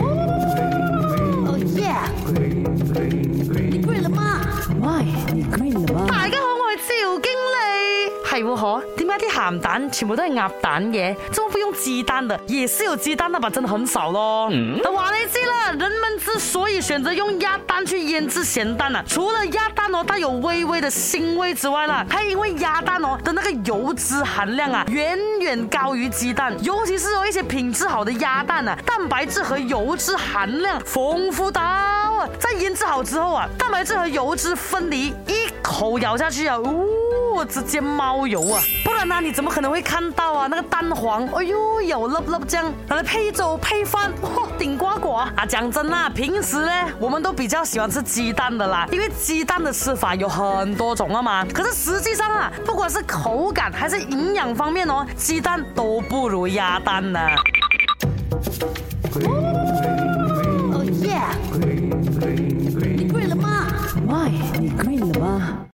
哦耶！你 g r e e 经理？系喎嗬？点解啲咸蛋全部都系鸭蛋嘅？中不用鸡蛋的？也需要鸡蛋啊嘛？真系很少咯。嗯，但话你知。所以选择用鸭蛋去腌制咸蛋啊。除了鸭蛋哦带有微微的腥味之外啦，还因为鸭蛋哦的那个油脂含量啊远远高于鸡蛋，尤其是有一些品质好的鸭蛋啊，蛋白质和油脂含量丰富到，啊，在腌制好之后啊，蛋白质和油脂分离，一口咬下去啊，呜。我直接猫油啊，不然呢？你怎么可能会看到啊？那个蛋黄，哎呦，有粒粒辣不酱，拿来配粥配饭，哇，顶呱呱啊！讲真啊，平时呢，我们都比较喜欢吃鸡蛋的啦，因为鸡蛋的吃法有很多种啊嘛。可是实际上啊，不管是口感还是营养方面哦，鸡蛋都不如鸭蛋呢。哦耶，你跪了吗？Why？你跪了吗？